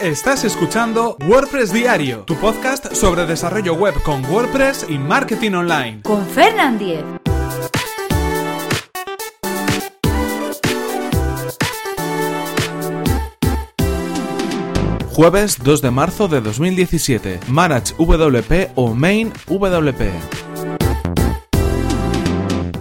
Estás escuchando WordPress Diario, tu podcast sobre desarrollo web con WordPress y marketing online. Con Fernand Diez. Jueves 2 de marzo de 2017. Manage WP o Main WP.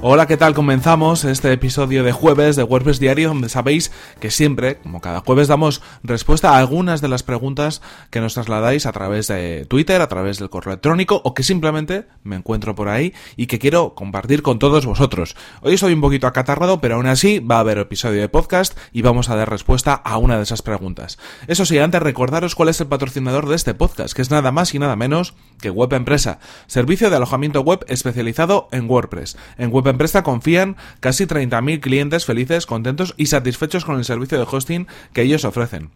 Hola, ¿qué tal? Comenzamos este episodio de jueves de WordPress Diario, donde sabéis que siempre, como cada jueves, damos respuesta a algunas de las preguntas que nos trasladáis a través de Twitter, a través del correo electrónico o que simplemente me encuentro por ahí y que quiero compartir con todos vosotros. Hoy estoy un poquito acatarrado, pero aún así va a haber episodio de podcast y vamos a dar respuesta a una de esas preguntas. Eso sí, antes recordaros cuál es el patrocinador de este podcast, que es nada más y nada menos que Web Empresa, servicio de alojamiento web especializado en WordPress. En Web Empresa confían casi 30.000 clientes felices, contentos y satisfechos con el servicio de hosting que ellos ofrecen.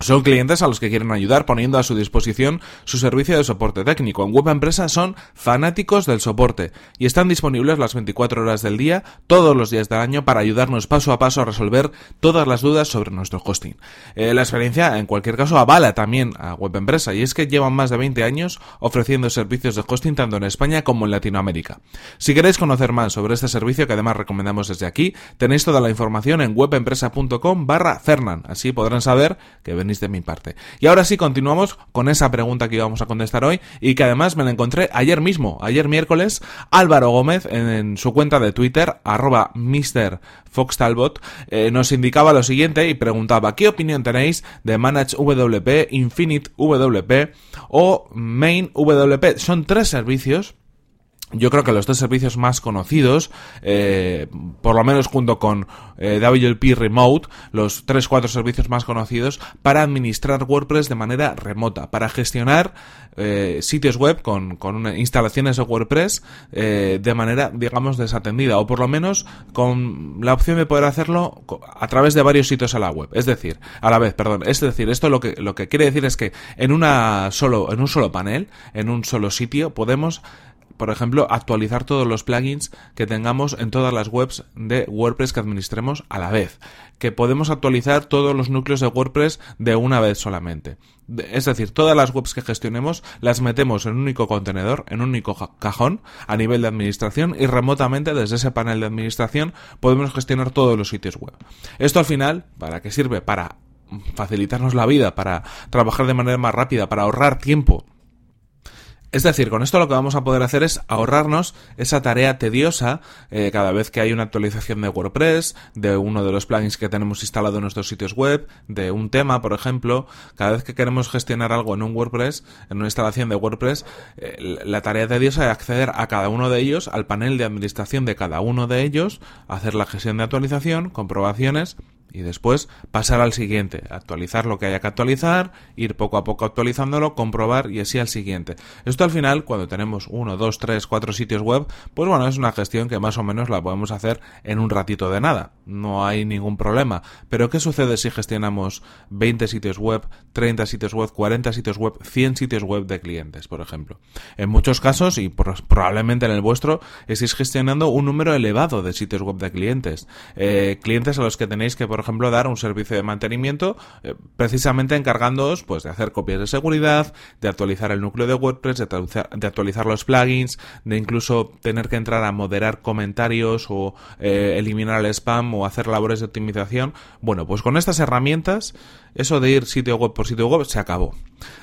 Son clientes a los que quieren ayudar poniendo a su disposición su servicio de soporte técnico. En Web Empresa son fanáticos del soporte y están disponibles las 24 horas del día, todos los días del año, para ayudarnos paso a paso a resolver todas las dudas sobre nuestro hosting. Eh, la experiencia, en cualquier caso, avala también a Web Empresa y es que llevan más de 20 años ofreciendo servicios de hosting tanto en España como en Latinoamérica. Si queréis conocer más sobre este servicio, que además recomendamos desde aquí, tenéis toda la información en webempresa.com barra Fernan. Así podrán saber que de mi parte. Y ahora sí, continuamos con esa pregunta que íbamos a contestar hoy y que además me la encontré ayer mismo, ayer miércoles, Álvaro Gómez en, su cuenta de Twitter, arroba Mr. Fox eh, nos indicaba lo siguiente y preguntaba ¿qué opinión tenéis de Manage WP, Infinite WP o Main WP? Son tres servicios yo creo que los tres servicios más conocidos, eh, por lo menos junto con eh, WP Remote, los tres cuatro servicios más conocidos para administrar WordPress de manera remota, para gestionar eh, sitios web con, con instalaciones de WordPress de manera, digamos, desatendida, o por lo menos con la opción de poder hacerlo a través de varios sitios a la web. Es decir, a la vez, perdón, es decir, esto lo que, lo que quiere decir es que en una solo, en un solo panel, en un solo sitio, podemos por ejemplo, actualizar todos los plugins que tengamos en todas las webs de WordPress que administremos a la vez. Que podemos actualizar todos los núcleos de WordPress de una vez solamente. Es decir, todas las webs que gestionemos las metemos en un único contenedor, en un único cajón a nivel de administración y remotamente desde ese panel de administración podemos gestionar todos los sitios web. Esto al final, ¿para qué sirve? Para facilitarnos la vida, para trabajar de manera más rápida, para ahorrar tiempo es decir, con esto lo que vamos a poder hacer es ahorrarnos esa tarea tediosa eh, cada vez que hay una actualización de WordPress, de uno de los plugins que tenemos instalado en nuestros sitios web, de un tema, por ejemplo. Cada vez que queremos gestionar algo en un WordPress, en una instalación de WordPress, eh, la tarea tediosa es acceder a cada uno de ellos, al panel de administración de cada uno de ellos, hacer la gestión de actualización, comprobaciones y después pasar al siguiente, actualizar lo que haya que actualizar, ir poco a poco actualizándolo, comprobar y así al siguiente. Esto al final, cuando tenemos uno, dos, tres, cuatro sitios web, pues bueno, es una gestión que más o menos la podemos hacer en un ratito de nada. No hay ningún problema. Pero ¿qué sucede si gestionamos 20 sitios web, 30 sitios web, 40 sitios web, 100 sitios web de clientes, por ejemplo? En muchos casos, y probablemente en el vuestro, estéis gestionando un número elevado de sitios web de clientes. Eh, clientes a los que tenéis que, por ejemplo, dar un servicio de mantenimiento, eh, precisamente encargándoos pues, de hacer copias de seguridad, de actualizar el núcleo de WordPress, de actualizar, de actualizar los plugins, de incluso tener que entrar a moderar comentarios o eh, eliminar el spam o hacer labores de optimización. Bueno, pues con estas herramientas, eso de ir sitio web por sitio web se acabó.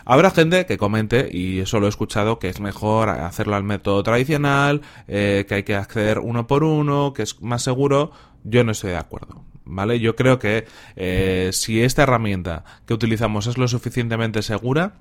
Habrá gente que comente, y eso lo he escuchado, que es mejor hacerlo al método tradicional, eh, que hay que acceder uno por uno, que es más seguro. Yo no estoy de acuerdo. ¿vale? Yo creo que eh, si esta herramienta que utilizamos es lo suficientemente segura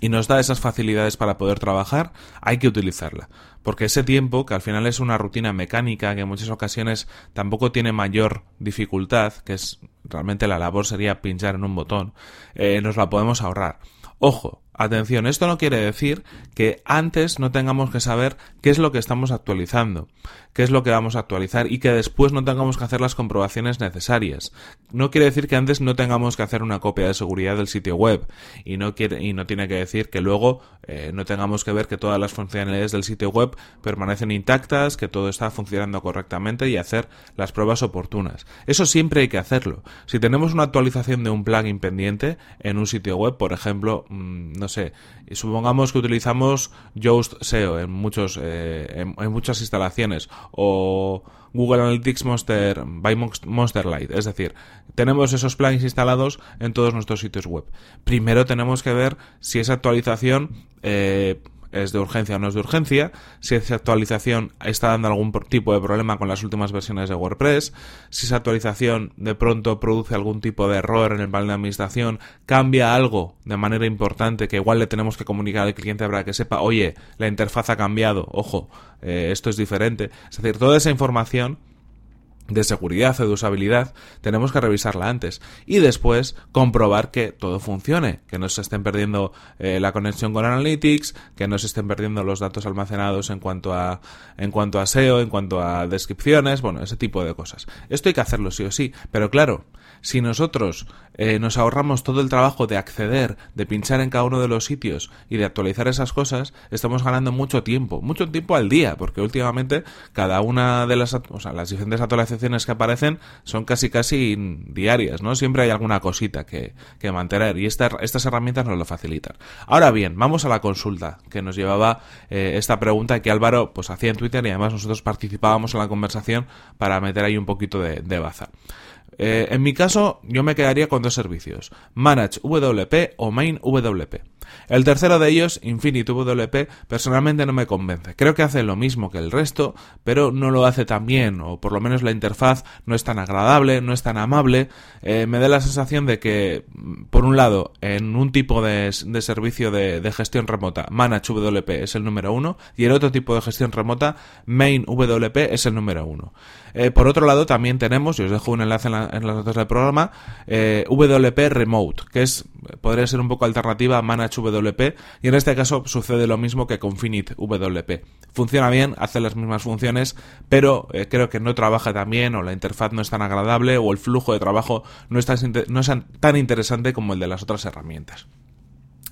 y nos da esas facilidades para poder trabajar, hay que utilizarla. Porque ese tiempo, que al final es una rutina mecánica, que en muchas ocasiones tampoco tiene mayor dificultad, que es realmente la labor sería pinchar en un botón, eh, nos la podemos ahorrar. Ojo, Atención, esto no quiere decir que antes no tengamos que saber qué es lo que estamos actualizando, qué es lo que vamos a actualizar y que después no tengamos que hacer las comprobaciones necesarias. No quiere decir que antes no tengamos que hacer una copia de seguridad del sitio web y no quiere y no tiene que decir que luego eh, no tengamos que ver que todas las funcionalidades del sitio web permanecen intactas, que todo está funcionando correctamente y hacer las pruebas oportunas. Eso siempre hay que hacerlo. Si tenemos una actualización de un plugin pendiente en un sitio web, por ejemplo, mm, no sé, supongamos que utilizamos Yoast SEO en muchos eh, en, muchas instalaciones o Google Analytics Monster by Monster Light, es decir, tenemos esos plugins instalados en todos nuestros sitios web. Primero tenemos que ver si esa actualización eh, es de urgencia o no es de urgencia, si esa actualización está dando algún tipo de problema con las últimas versiones de WordPress, si esa actualización de pronto produce algún tipo de error en el panel de administración, cambia algo de manera importante que igual le tenemos que comunicar al cliente para que sepa, oye, la interfaz ha cambiado, ojo, eh, esto es diferente. Es decir, toda esa información de seguridad o de usabilidad, tenemos que revisarla antes y después comprobar que todo funcione, que no se estén perdiendo eh, la conexión con Analytics, que no se estén perdiendo los datos almacenados en cuanto a en cuanto a SEO, en cuanto a descripciones, bueno, ese tipo de cosas. Esto hay que hacerlo sí o sí, pero claro, si nosotros eh, nos ahorramos todo el trabajo de acceder, de pinchar en cada uno de los sitios y de actualizar esas cosas, estamos ganando mucho tiempo, mucho tiempo al día, porque últimamente cada una de las, o sea, las diferentes actualizaciones que aparecen son casi casi diarias, ¿no? Siempre hay alguna cosita que, que mantener y estas herramientas nos lo facilitan. Ahora bien, vamos a la consulta que nos llevaba eh, esta pregunta que Álvaro pues hacía en Twitter y además nosotros participábamos en la conversación para meter ahí un poquito de, de baza. Eh, en mi caso, yo me quedaría con dos servicios, Manage WP o Main WP. El tercero de ellos, Infinite WP, personalmente no me convence. Creo que hace lo mismo que el resto, pero no lo hace tan bien, o por lo menos la interfaz no es tan agradable, no es tan amable. Eh, me da la sensación de que, por un lado, en un tipo de, servicio de, gestión remota, Manage WP es el número uno, y el otro tipo de gestión remota, Main WP es el número uno. Eh, por otro lado, también tenemos, y os dejo un enlace en, las notas del programa, eh, WP Remote, que es podría ser un poco alternativa a Manage WP y en este caso sucede lo mismo que con Finite WP. Funciona bien, hace las mismas funciones, pero eh, creo que no trabaja tan bien o la interfaz no es tan agradable o el flujo de trabajo no es tan interesante como el de las otras herramientas.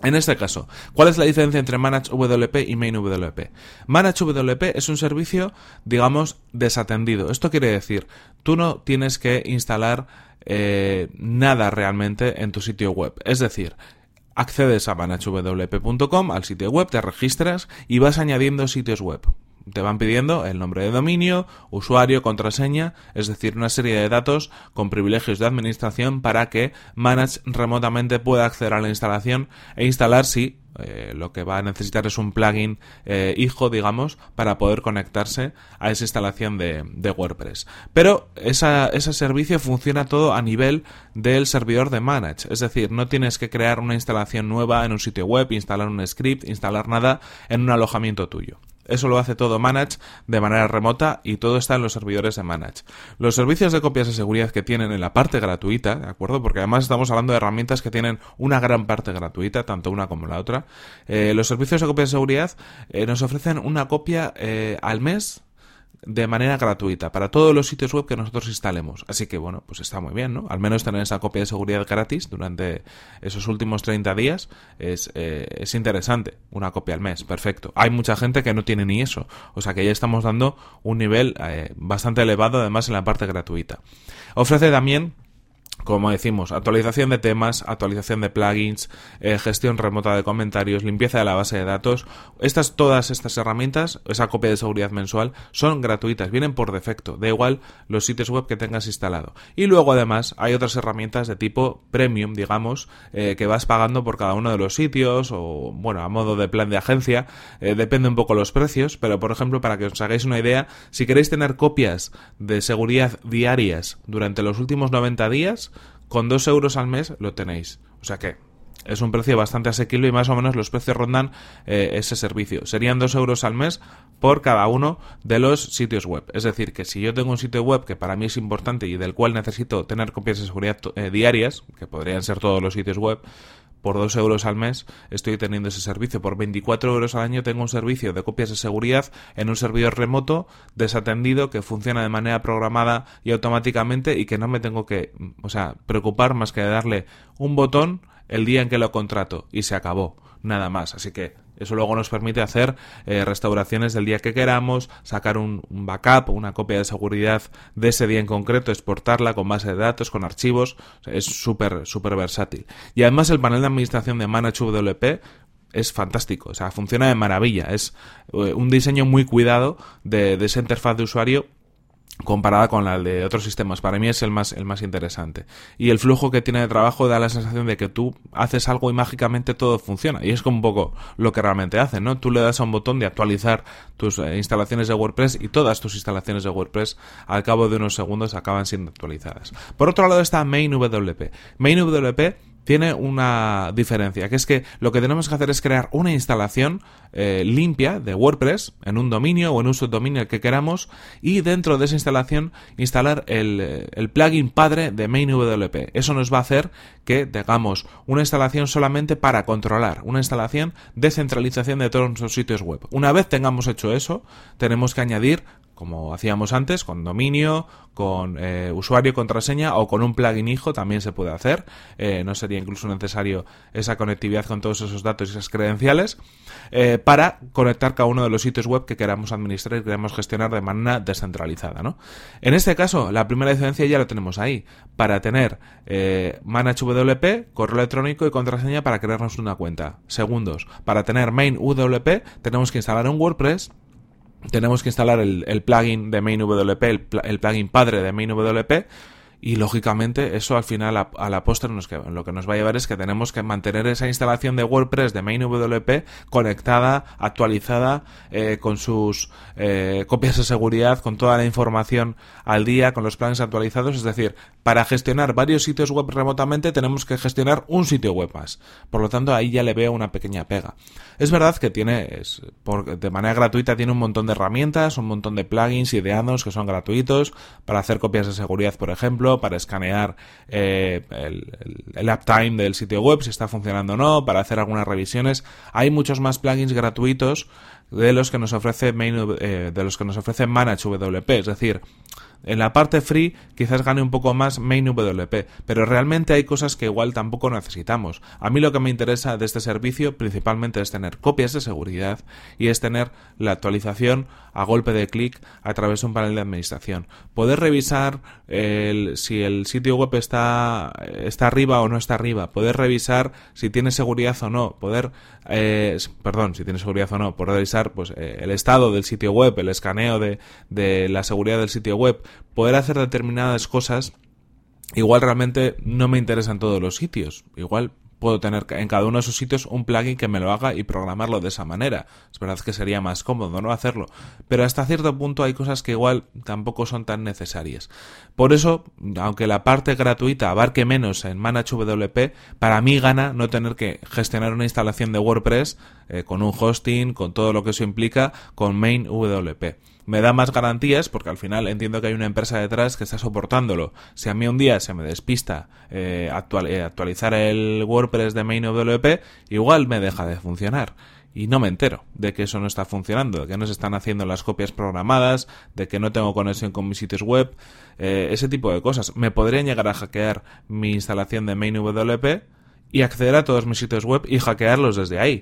En este caso, ¿cuál es la diferencia entre Manage WP y Main WP? Manage WP es un servicio, digamos, desatendido. Esto quiere decir, tú no tienes que instalar eh, nada realmente en tu sitio web. Es decir, accedes a managewp.com, al sitio web, te registras y vas añadiendo sitios web te van pidiendo el nombre de dominio, usuario, contraseña, es decir, una serie de datos con privilegios de administración para que Manage remotamente pueda acceder a la instalación e instalar si eh, lo que va a necesitar es un plugin eh, hijo, digamos, para poder conectarse a esa instalación de, WordPress. Pero ese servicio funciona todo a nivel del servidor de Manage, es decir, no tienes que crear una instalación nueva en un sitio web, instalar un script, instalar nada en un alojamiento tuyo. Eso lo hace todo Manage de manera remota y todo está en los servidores de Manage. Los servicios de copias de seguridad que tienen en la parte gratuita, ¿de acuerdo? Porque además estamos hablando de herramientas que tienen una gran parte gratuita, tanto una como la otra. Eh, los servicios de copias de seguridad eh, nos ofrecen una copia eh, al mes de manera gratuita para todos los sitios web que nosotros instalemos. Así que bueno, pues está muy bien, ¿no? Al menos tener esa copia de seguridad gratis durante esos últimos 30 días es, eh, es interesante. Una copia al mes, perfecto. Hay mucha gente que no tiene ni eso. O sea que ya estamos dando un nivel eh, bastante elevado además en la parte gratuita. Ofrece también como decimos, actualización de temas, actualización de plugins, eh, gestión remota de comentarios, limpieza de la base de datos. Estas, todas estas herramientas, esa copia de seguridad mensual, son gratuitas, vienen por defecto, da igual los sitios web que tengas instalado. Y luego además hay otras herramientas de tipo premium, digamos, eh, que vas pagando por cada uno de los sitios o, bueno, a modo de plan de agencia, eh, depende un poco los precios, pero por ejemplo, para que os hagáis una idea, si queréis tener copias de seguridad diarias durante los últimos 90 días, con 2 euros al mes lo tenéis. O sea que es un precio bastante asequible y más o menos los precios rondan eh, ese servicio. Serían 2 euros al mes por cada uno de los sitios web. Es decir, que si yo tengo un sitio web que para mí es importante y del cual necesito tener copias de seguridad eh, diarias, que podrían ser todos los sitios web, por 2 euros al mes estoy teniendo ese servicio. Por 24 euros al año tengo un servicio de copias de seguridad en un servidor remoto, desatendido, que funciona de manera programada y automáticamente y que no me tengo que, o sea, preocupar más que de darle un botón el día en que lo contrato y se acabó. Nada más. Así que eso luego nos permite hacer eh, restauraciones del día que queramos, sacar un, backup, una copia de seguridad de ese día en concreto, exportarla con base de datos, con archivos. es súper, súper versátil. Y además el panel de administración de ManageWP es fantástico, o sea, funciona de maravilla. Es eh, un diseño muy cuidado de, de esa interfaz de usuario comparada con la de otros sistemas. Para mí es el más, el más interesante. Y el flujo que tiene de trabajo da la sensación de que tú haces algo y mágicamente todo funciona. Y es como un poco lo que realmente hace, ¿no? Tú le das a un botón de actualizar tus eh, instalaciones de WordPress y todas tus instalaciones de WordPress al cabo de unos segundos acaban siendo actualizadas. Por otro lado está MainWP. MainWP tiene una diferencia, que es que lo que tenemos que hacer es crear una instalación eh, limpia de WordPress en un dominio o en un subdominio que queramos y dentro de esa instalación instalar el, el plugin padre de MainWP. Eso nos va a hacer que tengamos una instalación solamente para controlar, una instalación de centralización de todos nuestros sitios web. Una vez tengamos hecho eso, tenemos que añadir como hacíamos antes, con dominio, con eh, usuario, contraseña o con un plugin hijo también se puede hacer. Eh, no sería incluso necesario esa conectividad con todos esos datos y esas credenciales eh, para conectar cada uno de los sitios web que queramos administrar y queramos gestionar de manera descentralizada. ¿no? En este caso, la primera diferencia ya lo tenemos ahí. Para tener ManageWP, correo electrónico y contraseña para crearnos una cuenta. Segundos, para tener MainWP tenemos que instalar un WordPress tenemos que instalar el, plugin de MainWP, el, el, plugin padre de MainWP, y lógicamente eso al final a, la postre nos, lo que nos va a llevar es que tenemos que mantener esa instalación de WordPress de MainWP conectada, actualizada, eh, con sus eh, copias de seguridad, con toda la información al día, con los planes actualizados. Es decir, para gestionar varios sitios web remotamente tenemos que gestionar un sitio web más. Por lo tanto, ahí ya le veo una pequeña pega. Es verdad que tiene, de manera gratuita, tiene un montón de herramientas, un montón de plugins ideados que son gratuitos para hacer copias de seguridad, por ejemplo, para escanear eh, el, uptime del sitio web, si está funcionando o no, para hacer algunas revisiones. Hay muchos más plugins gratuitos de los que nos ofrece eh, de los que nos ofrece ManageWP, es decir, en la parte free quizás gane un poco más MainWP, pero realmente hay cosas que igual tampoco necesitamos. A mí lo que me interesa de este servicio principalmente es tener copias de seguridad y es tener la actualización a golpe de clic a través de un panel de administración. Poder revisar si el sitio web está, está arriba o no está arriba. Poder revisar si tiene seguridad o no. Poder, eh, perdón, si tiene seguridad o no. Poder revisar pues, eh, el estado del sitio web, el escaneo de, de la seguridad del sitio web poder hacer determinadas cosas, igual realmente no me interesan todos los sitios. Igual puedo tener en cada uno de esos sitios un plugin que me lo haga y programarlo de esa manera. Es verdad que sería más cómodo no hacerlo, pero hasta cierto punto hay cosas que igual tampoco son tan necesarias. Por eso, aunque la parte gratuita abarque menos en ManageWP, para mí gana no tener que gestionar una instalación de WordPress eh, con un hosting, con todo lo que eso implica, con MainWP me da más garantías porque al final entiendo que hay una empresa detrás que está soportándolo. Si a mí un día se me despista eh, eh, actualizar el WordPress de MainWP, igual me deja de funcionar. Y no me entero de que eso no está funcionando, de que no se están haciendo las copias programadas, de que no tengo conexión con mis sitios web, eh, ese tipo de cosas. Me podrían llegar a hackear mi instalación de MainWP y acceder a todos mis sitios web y hackearlos desde ahí.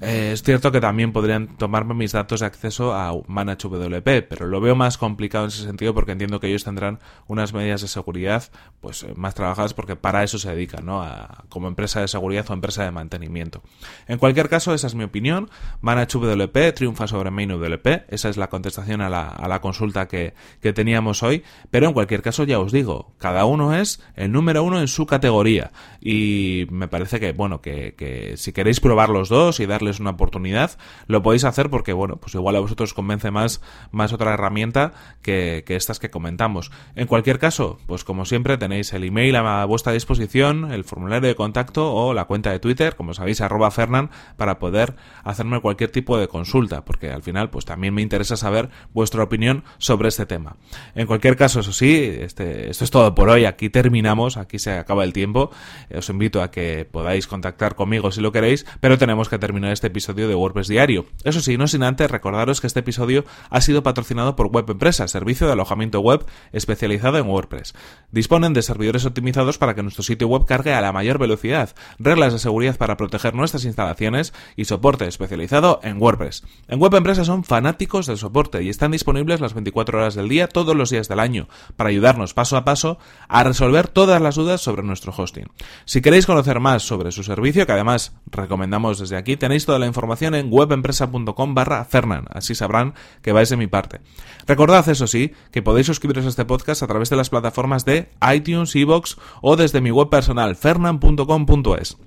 Eh, es cierto que también podrían tomarme mis datos de acceso a ManageWP, pero lo veo más complicado en ese sentido porque entiendo que ellos tendrán unas medidas de seguridad pues eh, más trabajadas porque para eso se dedican, ¿no? Como empresa de seguridad o empresa de mantenimiento. En cualquier caso, esa es mi opinión. ManageWP triunfa sobre MainWP. Esa es la contestación a la, a la consulta que, que teníamos hoy. Pero en cualquier caso, ya os digo, cada uno es el número uno en su categoría. Y me parece que, bueno, que, que si queréis probar los dos y darle darles una oportunidad, lo podéis hacer porque, bueno, pues igual a vosotros convence más, más otra herramienta que, que estas que comentamos. En cualquier caso, pues como siempre tenéis el email a vuestra disposición, el formulario de contacto o la cuenta de Twitter, como sabéis, arroba Fernan, para poder hacerme cualquier tipo de consulta, porque al final, pues también me interesa saber vuestra opinión sobre este tema. En cualquier caso, eso sí, este, esto es todo por hoy. Aquí terminamos, aquí se acaba el tiempo. Os invito a que podáis contactar conmigo si lo queréis, pero tenemos que terminar este episodio de WordPress Diario. Eso sí, no sin antes recordaros que este episodio ha sido patrocinado por Web Empresa, servicio de alojamiento web especializado en WordPress. Disponen de servidores optimizados para que nuestro sitio web cargue a la mayor velocidad, reglas de seguridad para proteger nuestras instalaciones y soporte especializado en WordPress. En Web Empresa son fanáticos del soporte y están disponibles las 24 horas del día todos los días del año para ayudarnos paso a paso a resolver todas las dudas sobre nuestro hosting. Si queréis conocer más sobre su servicio, que además recomendamos desde aquí, tenéis toda la información en webempresa.com barra Fernan, así sabrán que vais de mi parte. Recordad, eso sí, que podéis suscribiros a este podcast a través de las plataformas de iTunes, Evox o desde mi web personal fernan.com.es.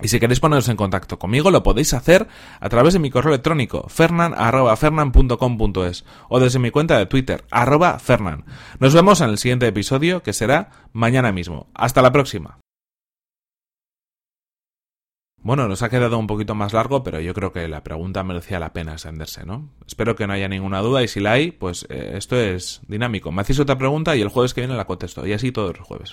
Y si queréis poneros en contacto conmigo, lo podéis hacer a través de mi correo electrónico, fernan.fernan.com.es o desde mi cuenta de Twitter, arroba fernan. Nos vemos en el siguiente episodio, que será mañana mismo. Hasta la próxima. Bueno, nos ha quedado un poquito más largo, pero yo creo que la pregunta merecía la pena extenderse, ¿no? Espero que no haya ninguna duda y si la hay, pues eh, esto es dinámico. Me hacéis otra pregunta y el jueves que viene la contesto y así todos los jueves.